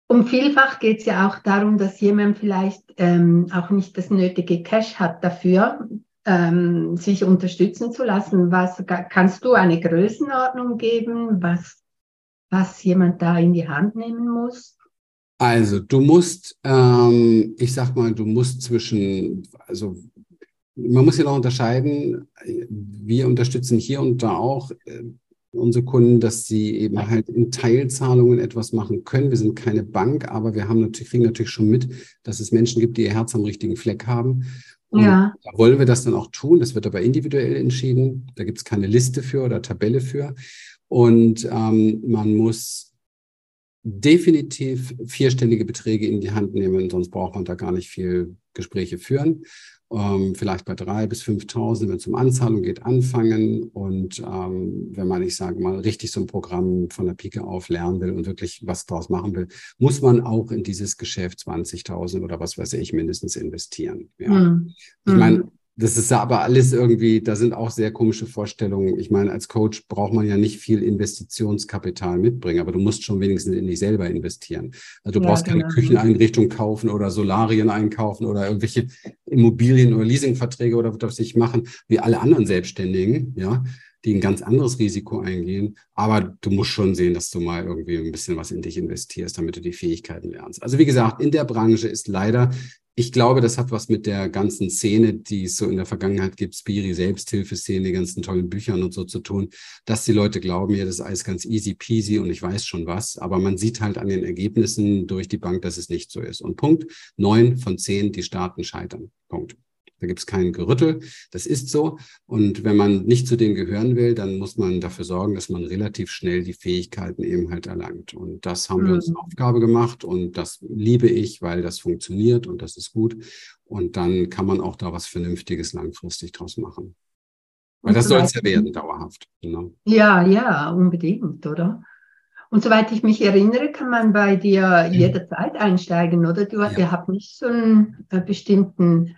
um vielfach geht es ja auch darum, dass jemand vielleicht ähm, auch nicht das nötige Cash hat dafür, ähm, sich unterstützen zu lassen. Was kannst du eine Größenordnung geben, was, was jemand da in die Hand nehmen muss? Also du musst, ähm, ich sag mal, du musst zwischen, also man muss ja noch unterscheiden, wir unterstützen hier und da auch äh, unsere Kunden, dass sie eben halt in Teilzahlungen etwas machen können. Wir sind keine Bank, aber wir haben natürlich, kriegen natürlich schon mit, dass es Menschen gibt, die ihr Herz am richtigen Fleck haben. Und ja. da wollen wir das dann auch tun. Das wird aber individuell entschieden. Da gibt es keine Liste für oder Tabelle für. Und ähm, man muss definitiv vierstellige Beträge in die Hand nehmen, sonst braucht man da gar nicht viel Gespräche führen ähm, vielleicht bei drei bis 5.000, wenn es um Anzahlung geht, anfangen. Und ähm, wenn man, ich sage mal, richtig so ein Programm von der Pike auf lernen will und wirklich was draus machen will, muss man auch in dieses Geschäft 20.000 oder was weiß ich mindestens investieren. Ja. Mhm. Ich meine, hm. Das ist aber alles irgendwie, da sind auch sehr komische Vorstellungen. Ich meine, als Coach braucht man ja nicht viel Investitionskapital mitbringen, aber du musst schon wenigstens in dich selber investieren. Also du ja, brauchst genau. keine Kücheneinrichtung kaufen oder Solarien einkaufen oder irgendwelche Immobilien oder Leasingverträge oder was ich machen, wie alle anderen Selbstständigen, ja, die ein ganz anderes Risiko eingehen. Aber du musst schon sehen, dass du mal irgendwie ein bisschen was in dich investierst, damit du die Fähigkeiten lernst. Also wie gesagt, in der Branche ist leider ich glaube, das hat was mit der ganzen Szene, die es so in der Vergangenheit gibt, Spiri, Selbsthilfeszene, die ganzen tollen Büchern und so zu tun, dass die Leute glauben, ja, das ist alles ganz easy peasy und ich weiß schon was. Aber man sieht halt an den Ergebnissen durch die Bank, dass es nicht so ist. Und Punkt, neun von zehn, die Staaten scheitern. Punkt. Da gibt es kein Gerüttel. Das ist so. Und wenn man nicht zu denen gehören will, dann muss man dafür sorgen, dass man relativ schnell die Fähigkeiten eben halt erlangt. Und das haben mhm. wir uns eine Aufgabe gemacht und das liebe ich, weil das funktioniert und das ist gut. Und dann kann man auch da was Vernünftiges langfristig draus machen. Weil das soll es ja werden, dauerhaft. Genau. Ja, ja, unbedingt, oder? Und soweit ich mich erinnere, kann man bei dir mhm. jederzeit einsteigen, oder? Du, ja. Ihr habt nicht so einen äh, bestimmten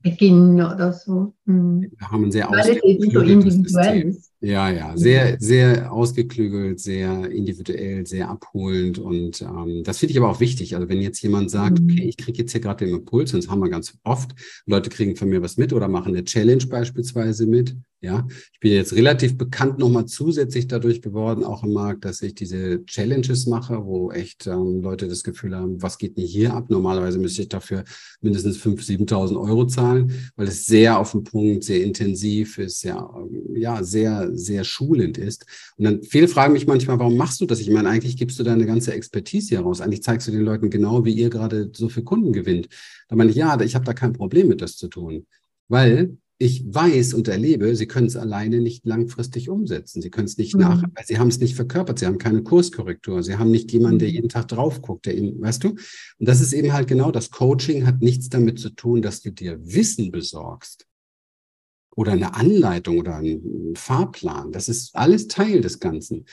Beginn oder so. Hm. Wir haben ein sehr ausgeklügeltes so System. Ja, ja, sehr, sehr ausgeklügelt, sehr individuell, sehr abholend. Und ähm, das finde ich aber auch wichtig. Also wenn jetzt jemand sagt, mhm. okay, ich kriege jetzt hier gerade den Impuls, und das haben wir ganz oft, Leute kriegen von mir was mit oder machen eine Challenge beispielsweise mit. Ja, ich bin jetzt relativ bekannt nochmal zusätzlich dadurch geworden, auch im Markt, dass ich diese Challenges mache, wo echt ähm, Leute das Gefühl haben, was geht denn hier ab? Normalerweise müsste ich dafür mindestens 5.000, 7.000 Euro zahlen, weil es sehr auf den Punkt, sehr intensiv ist, sehr, ja, sehr, sehr schulend ist. Und dann viele fragen mich manchmal, warum machst du das? Ich meine, eigentlich gibst du deine ganze Expertise hier raus. Eigentlich zeigst du den Leuten genau, wie ihr gerade so viele Kunden gewinnt. Da meine ich, ja, ich habe da kein Problem mit, das zu tun. Weil ich weiß und erlebe, sie können es alleine nicht langfristig umsetzen. Sie können es nicht mhm. nach, weil sie haben es nicht verkörpert. Sie haben keine Kurskorrektur. Sie haben nicht jemanden, der mhm. jeden Tag drauf guckt, der ihnen, weißt du? Und das ist eben halt genau das. Coaching hat nichts damit zu tun, dass du dir Wissen besorgst oder eine Anleitung oder einen Fahrplan. Das ist alles Teil des Ganzen.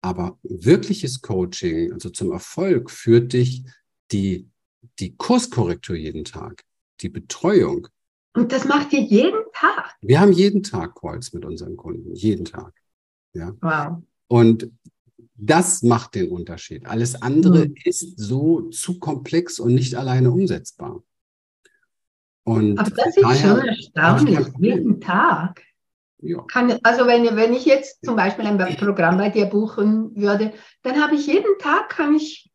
Aber wirkliches Coaching, also zum Erfolg, führt dich die, die Kurskorrektur jeden Tag, die Betreuung, und das macht ihr jeden Tag? Wir haben jeden Tag Calls mit unseren Kunden, jeden Tag. Ja. Wow. Und das macht den Unterschied. Alles andere mhm. ist so zu komplex und nicht alleine umsetzbar. Und Aber das ist schon erstaunlich, jeden Tag. Ja. Kann, also wenn, wenn ich jetzt zum Beispiel ein Programm bei dir buchen würde, dann habe ich jeden Tag, kann ich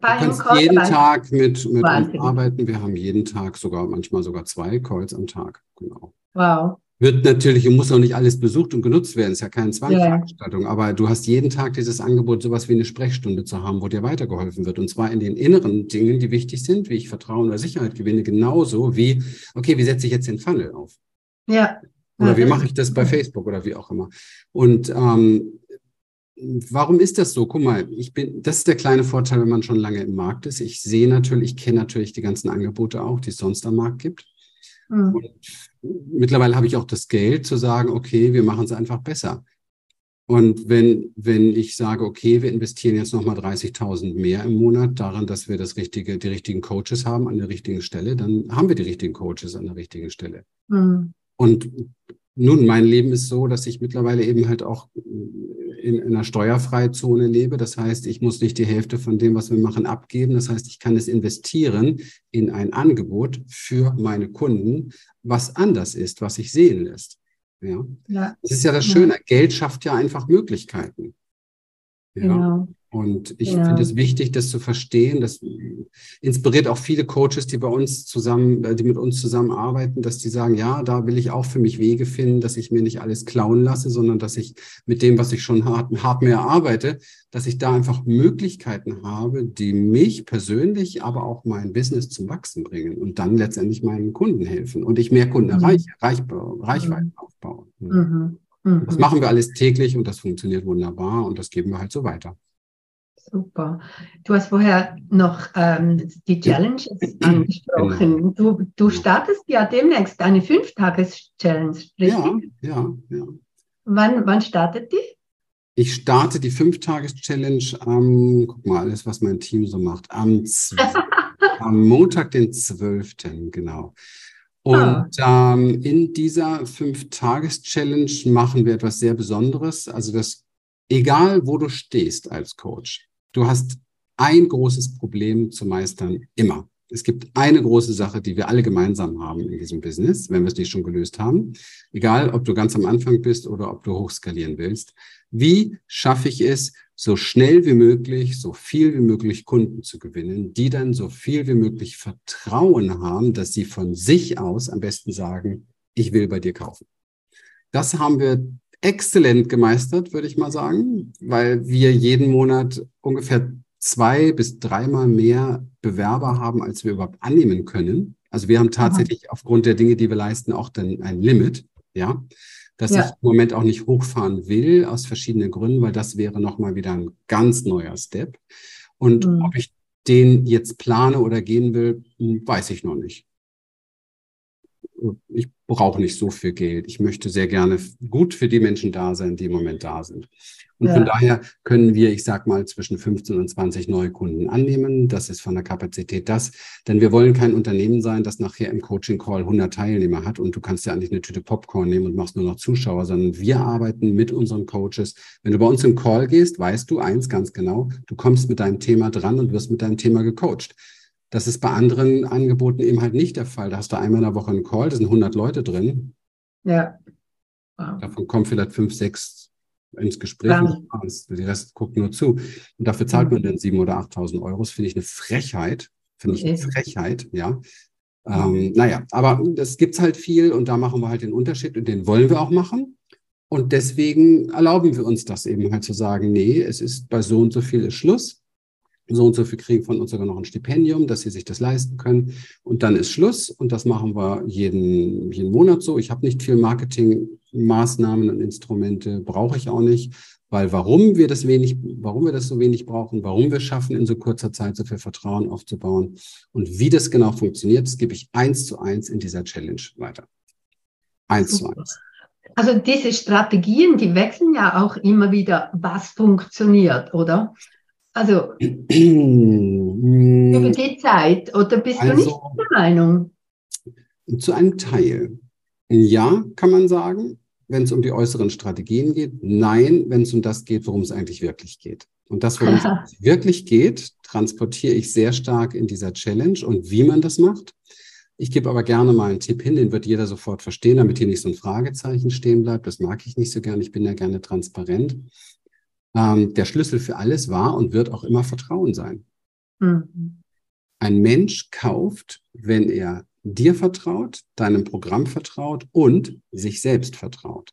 bei du kannst jeden Tag mit, mit uns arbeiten. Wir haben jeden Tag sogar, manchmal sogar zwei Calls am Tag. Genau. Wow. Wird natürlich und muss auch nicht alles besucht und genutzt werden, ist ja keine Zwangsveranstaltung, yeah. aber du hast jeden Tag dieses Angebot, sowas wie eine Sprechstunde zu haben, wo dir weitergeholfen wird. Und zwar in den inneren Dingen, die wichtig sind, wie ich Vertrauen oder Sicherheit gewinne, genauso wie, okay, wie setze ich jetzt den Funnel auf? Ja. Oder wie mache ich das bei Facebook oder wie auch immer. Und ähm, warum ist das so? Guck mal, ich bin, das ist der kleine Vorteil, wenn man schon lange im Markt ist. Ich sehe natürlich, ich kenne natürlich die ganzen Angebote auch, die es sonst am Markt gibt. Mhm. Und mittlerweile habe ich auch das Geld zu sagen, okay, wir machen es einfach besser. Und wenn, wenn ich sage, okay, wir investieren jetzt nochmal 30.000 mehr im Monat daran, dass wir das richtige, die richtigen Coaches haben an der richtigen Stelle, dann haben wir die richtigen Coaches an der richtigen Stelle. Mhm. Und nun, mein Leben ist so, dass ich mittlerweile eben halt auch in, in einer Steuerfreizone lebe. Das heißt, ich muss nicht die Hälfte von dem, was wir machen, abgeben. Das heißt, ich kann es investieren in ein Angebot für meine Kunden, was anders ist, was sich sehen lässt. Ja. ja. Das ist ja das Schöne. Ja. Geld schafft ja einfach Möglichkeiten. Ja. Genau. Und ich ja. finde es wichtig, das zu verstehen. Das inspiriert auch viele Coaches, die bei uns zusammen, äh, die mit uns zusammenarbeiten, dass die sagen, ja, da will ich auch für mich Wege finden, dass ich mir nicht alles klauen lasse, sondern dass ich mit dem, was ich schon hart, hart mehr arbeite, dass ich da einfach Möglichkeiten habe, die mich persönlich, aber auch mein Business zum Wachsen bringen und dann letztendlich meinen Kunden helfen und ich mehr Kunden mhm. erreiche, Reich, Reichweiten mhm. aufbaue. Mhm. mhm. Das machen wir alles täglich und das funktioniert wunderbar und das geben wir halt so weiter. Super. Du hast vorher noch ähm, die Challenges angesprochen. Genau. Du, du startest ja demnächst eine Fünftages-Challenge, richtig? Ja, ja, ja. Wann, wann startet die? Ich starte die Fünftages-Challenge am, guck mal, alles, was mein Team so macht, am, am Montag, den 12. genau. Und ah. ähm, in dieser Fünf-Tages-Challenge machen wir etwas sehr Besonderes. Also das, egal wo du stehst als Coach, Du hast ein großes Problem zu meistern immer. Es gibt eine große Sache, die wir alle gemeinsam haben in diesem Business, wenn wir es nicht schon gelöst haben. Egal, ob du ganz am Anfang bist oder ob du hochskalieren willst. Wie schaffe ich es, so schnell wie möglich, so viel wie möglich Kunden zu gewinnen, die dann so viel wie möglich Vertrauen haben, dass sie von sich aus am besten sagen, ich will bei dir kaufen. Das haben wir exzellent gemeistert, würde ich mal sagen, weil wir jeden Monat ungefähr zwei bis dreimal mehr Bewerber haben, als wir überhaupt annehmen können. Also wir haben tatsächlich Aha. aufgrund der Dinge, die wir leisten, auch dann ein Limit, ja, dass ja. ich im Moment auch nicht hochfahren will aus verschiedenen Gründen, weil das wäre nochmal wieder ein ganz neuer Step. Und mhm. ob ich den jetzt plane oder gehen will, hm, weiß ich noch nicht ich brauche nicht so viel Geld. Ich möchte sehr gerne gut für die Menschen da sein, die im Moment da sind. Und ja. von daher können wir, ich sag mal, zwischen 15 und 20 neue Kunden annehmen. Das ist von der Kapazität das. Denn wir wollen kein Unternehmen sein, das nachher im Coaching Call 100 Teilnehmer hat und du kannst ja eigentlich eine Tüte Popcorn nehmen und machst nur noch Zuschauer, sondern wir arbeiten mit unseren Coaches. Wenn du bei uns im Call gehst, weißt du eins ganz genau, du kommst mit deinem Thema dran und wirst mit deinem Thema gecoacht. Das ist bei anderen Angeboten eben halt nicht der Fall. Da hast du einmal in der Woche einen Call, da sind 100 Leute drin. Ja. Wow. Davon kommen vielleicht fünf, sechs ins Gespräch. Ja. Die Rest guckt nur zu. Und dafür zahlt man dann 7.000 oder 8.000 Euro. Das finde ich eine Frechheit. Finde ich eine Frechheit, ja. Ähm, naja, aber das gibt es halt viel und da machen wir halt den Unterschied und den wollen wir auch machen. Und deswegen erlauben wir uns das eben halt zu sagen, nee, es ist bei so und so viel ist Schluss. So und so viel kriegen von uns sogar noch ein Stipendium, dass sie sich das leisten können. Und dann ist Schluss. Und das machen wir jeden, jeden Monat so. Ich habe nicht viel Marketingmaßnahmen und Instrumente, brauche ich auch nicht. Weil warum wir das wenig, warum wir das so wenig brauchen, warum wir schaffen, in so kurzer Zeit so viel Vertrauen aufzubauen und wie das genau funktioniert, das gebe ich eins zu eins in dieser Challenge weiter. Eins zu eins. Also diese Strategien, die wechseln ja auch immer wieder, was funktioniert, oder? Also über die Zeit, oder bist also, du nicht also der Meinung? Zu einem Teil. Ja, kann man sagen wenn es um die äußeren Strategien geht. Nein, wenn es um das geht, worum es eigentlich wirklich geht. Und das, worum es wirklich geht, transportiere ich sehr stark in dieser Challenge und wie man das macht. Ich gebe aber gerne mal einen Tipp hin, den wird jeder sofort verstehen, damit hier nicht so ein Fragezeichen stehen bleibt. Das mag ich nicht so gern. Ich bin ja gerne transparent. Ähm, der Schlüssel für alles war und wird auch immer Vertrauen sein. Mhm. Ein Mensch kauft, wenn er dir vertraut, deinem Programm vertraut und sich selbst vertraut.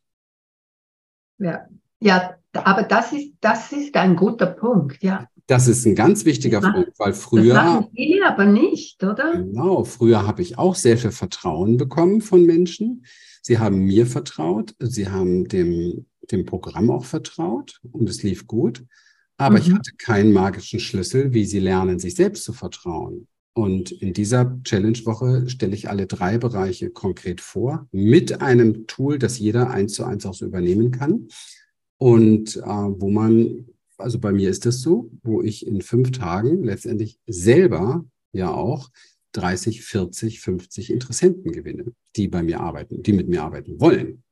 Ja, ja aber das ist, das ist ein guter Punkt, ja. Das ist ein ganz wichtiger das Punkt, weil früher. Das machen viele aber nicht, oder? Genau, früher habe ich auch sehr viel Vertrauen bekommen von Menschen. Sie haben mir vertraut, sie haben dem, dem Programm auch vertraut und es lief gut. Aber mhm. ich hatte keinen magischen Schlüssel, wie sie lernen, sich selbst zu vertrauen. Und in dieser Challenge-Woche stelle ich alle drei Bereiche konkret vor, mit einem Tool, das jeder eins zu eins auch so übernehmen kann. Und äh, wo man, also bei mir ist das so, wo ich in fünf Tagen letztendlich selber ja auch 30, 40, 50 Interessenten gewinne, die bei mir arbeiten, die mit mir arbeiten wollen.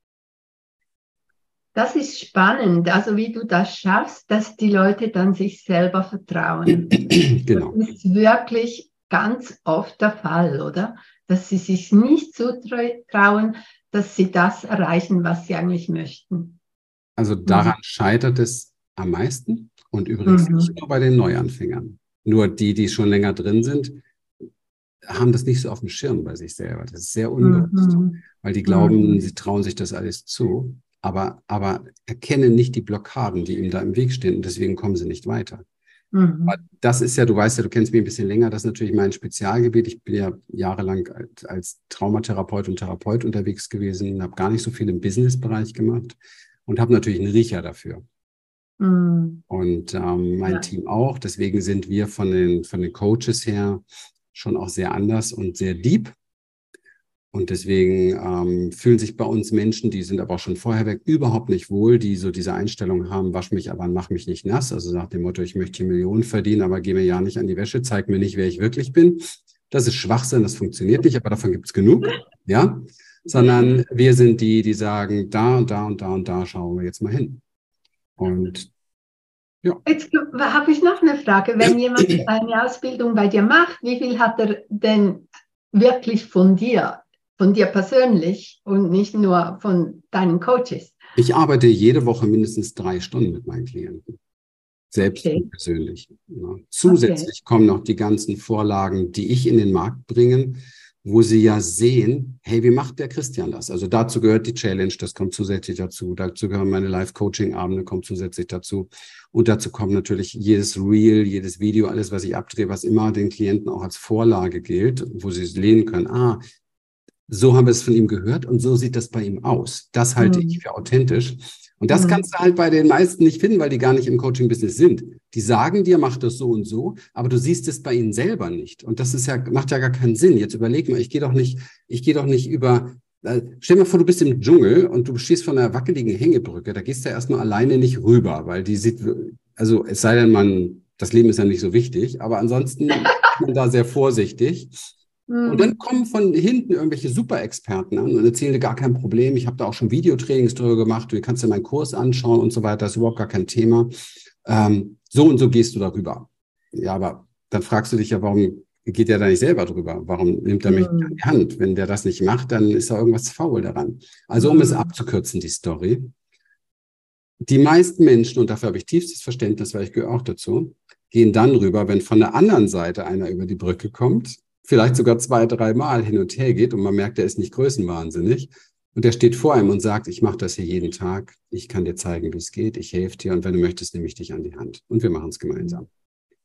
Das ist spannend, also wie du das schaffst, dass die Leute dann sich selber vertrauen. genau. Das ist wirklich ganz oft der Fall, oder? Dass sie sich nicht zutrauen, dass sie das erreichen, was sie eigentlich möchten. Also daran mhm. scheitert es am meisten und übrigens mhm. nicht nur bei den Neuanfängern. Nur die, die schon länger drin sind, haben das nicht so auf dem Schirm bei sich selber. Das ist sehr unbewusst, mhm. weil die glauben, mhm. sie trauen sich das alles zu, aber, aber erkennen nicht die Blockaden, die ihm da im Weg stehen und deswegen kommen sie nicht weiter. Mhm. Das ist ja, du weißt ja, du kennst mich ein bisschen länger, das ist natürlich mein Spezialgebiet. Ich bin ja jahrelang als Traumatherapeut und Therapeut unterwegs gewesen, habe gar nicht so viel im Businessbereich gemacht und habe natürlich einen Riecher dafür. Mhm. Und ähm, mein ja. Team auch. Deswegen sind wir von den, von den Coaches her schon auch sehr anders und sehr deep. Und deswegen ähm, fühlen sich bei uns Menschen, die sind aber auch schon vorher weg, überhaupt nicht wohl, die so diese Einstellung haben, wasch mich aber, mach mich nicht nass. Also nach dem Motto, ich möchte hier Millionen verdienen, aber geh mir ja nicht an die Wäsche, zeig mir nicht, wer ich wirklich bin. Das ist Schwachsinn, das funktioniert nicht, aber davon gibt es genug. Ja, sondern wir sind die, die sagen, da und da und da und da schauen wir jetzt mal hin. Und ja. Jetzt habe ich noch eine Frage. Wenn jemand eine Ausbildung bei dir macht, wie viel hat er denn wirklich von dir von dir persönlich und nicht nur von deinen Coaches? Ich arbeite jede Woche mindestens drei Stunden mit meinen Klienten. Selbst okay. und persönlich. Ja. Zusätzlich okay. kommen noch die ganzen Vorlagen, die ich in den Markt bringe, wo sie ja sehen, hey, wie macht der Christian das? Also dazu gehört die Challenge, das kommt zusätzlich dazu. Dazu gehören meine Live-Coaching-Abende, kommt zusätzlich dazu. Und dazu kommt natürlich jedes Reel, jedes Video, alles, was ich abdrehe, was immer den Klienten auch als Vorlage gilt, wo sie es lehnen können. Ah, so haben wir es von ihm gehört und so sieht das bei ihm aus. Das halte mhm. ich für authentisch. Und das mhm. kannst du halt bei den meisten nicht finden, weil die gar nicht im Coaching-Business sind. Die sagen dir, mach das so und so, aber du siehst es bei ihnen selber nicht. Und das ist ja, macht ja gar keinen Sinn. Jetzt überleg mal, ich gehe doch nicht, ich gehe doch nicht über, äh, stell dir mal vor, du bist im Dschungel und du stehst von einer wackeligen Hängebrücke. Da gehst du ja erstmal alleine nicht rüber, weil die sieht, also es sei denn, man, das Leben ist ja nicht so wichtig, aber ansonsten ist man da sehr vorsichtig. Mhm. Und dann kommen von hinten irgendwelche Super-Experten an und erzählen dir gar kein Problem. Ich habe da auch schon Videotrainings drüber gemacht. Du kannst dir meinen Kurs anschauen und so weiter. Das ist überhaupt gar kein Thema. Ähm, so und so gehst du darüber. Ja, aber dann fragst du dich ja, warum geht der da nicht selber drüber? Warum nimmt er mich mhm. an die Hand? Wenn der das nicht macht, dann ist da irgendwas faul daran. Also um mhm. es abzukürzen, die Story. Die meisten Menschen, und dafür habe ich tiefstes Verständnis, weil ich gehöre auch dazu, gehen dann rüber, wenn von der anderen Seite einer über die Brücke kommt vielleicht sogar zwei, dreimal hin und her geht und man merkt, er ist nicht größenwahnsinnig. Und er steht vor ihm und sagt, ich mache das hier jeden Tag, ich kann dir zeigen, wie es geht, ich helfe dir und wenn du möchtest, nehme ich dich an die Hand und wir machen es gemeinsam.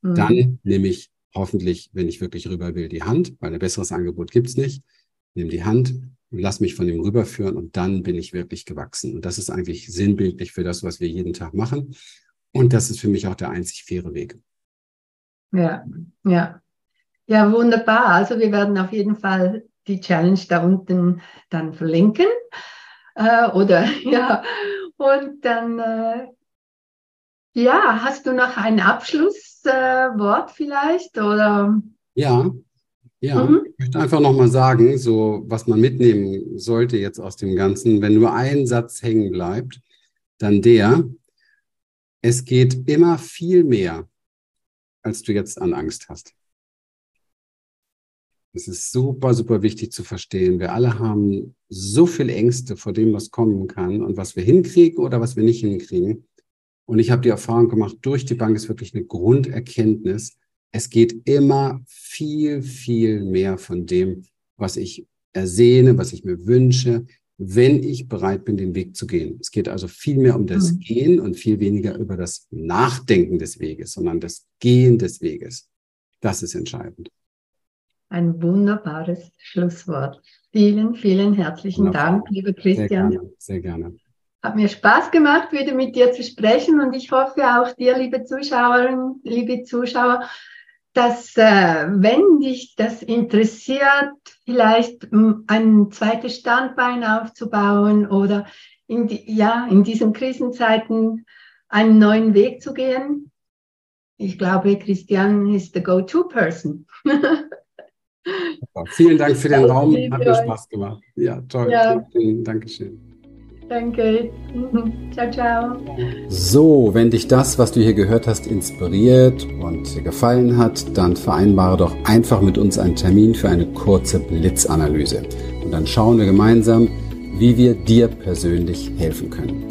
Mhm. Dann nehme ich hoffentlich, wenn ich wirklich rüber will, die Hand, weil ein besseres Angebot gibt's nicht. Nehme die Hand und lass mich von dem rüberführen und dann bin ich wirklich gewachsen. Und das ist eigentlich sinnbildlich für das, was wir jeden Tag machen. Und das ist für mich auch der einzig faire Weg. Ja, ja. Ja, wunderbar. Also wir werden auf jeden Fall die Challenge da unten dann verlinken. Äh, oder ja, und dann äh, ja, hast du noch ein Abschlusswort vielleicht? Oder? Ja, ja. Mhm. Ich möchte einfach nochmal sagen, so was man mitnehmen sollte jetzt aus dem Ganzen, wenn nur ein Satz hängen bleibt, dann der, es geht immer viel mehr, als du jetzt an Angst hast. Es ist super, super wichtig zu verstehen. Wir alle haben so viel Ängste vor dem, was kommen kann und was wir hinkriegen oder was wir nicht hinkriegen. Und ich habe die Erfahrung gemacht, durch die Bank ist wirklich eine Grunderkenntnis. Es geht immer viel, viel mehr von dem, was ich ersehne, was ich mir wünsche, wenn ich bereit bin, den Weg zu gehen. Es geht also viel mehr um das mhm. Gehen und viel weniger über das Nachdenken des Weges, sondern das Gehen des Weges. Das ist entscheidend. Ein wunderbares Schlusswort. Vielen, vielen herzlichen Wunderbar. Dank, lieber Christian. Sehr gerne. Sehr gerne. Hat mir Spaß gemacht, wieder mit dir zu sprechen und ich hoffe auch dir, liebe Zuschauerinnen, liebe Zuschauer, dass äh, wenn dich das interessiert, vielleicht ein zweites Standbein aufzubauen oder in, die, ja, in diesen Krisenzeiten einen neuen Weg zu gehen. Ich glaube, Christian ist the go-to-person. Vielen Dank für den Raum, hat mir Spaß gemacht. Ja, toll. Ja. Dankeschön. Danke. Ciao, ciao. So, wenn dich das, was du hier gehört hast, inspiriert und dir gefallen hat, dann vereinbare doch einfach mit uns einen Termin für eine kurze Blitzanalyse. Und dann schauen wir gemeinsam, wie wir dir persönlich helfen können.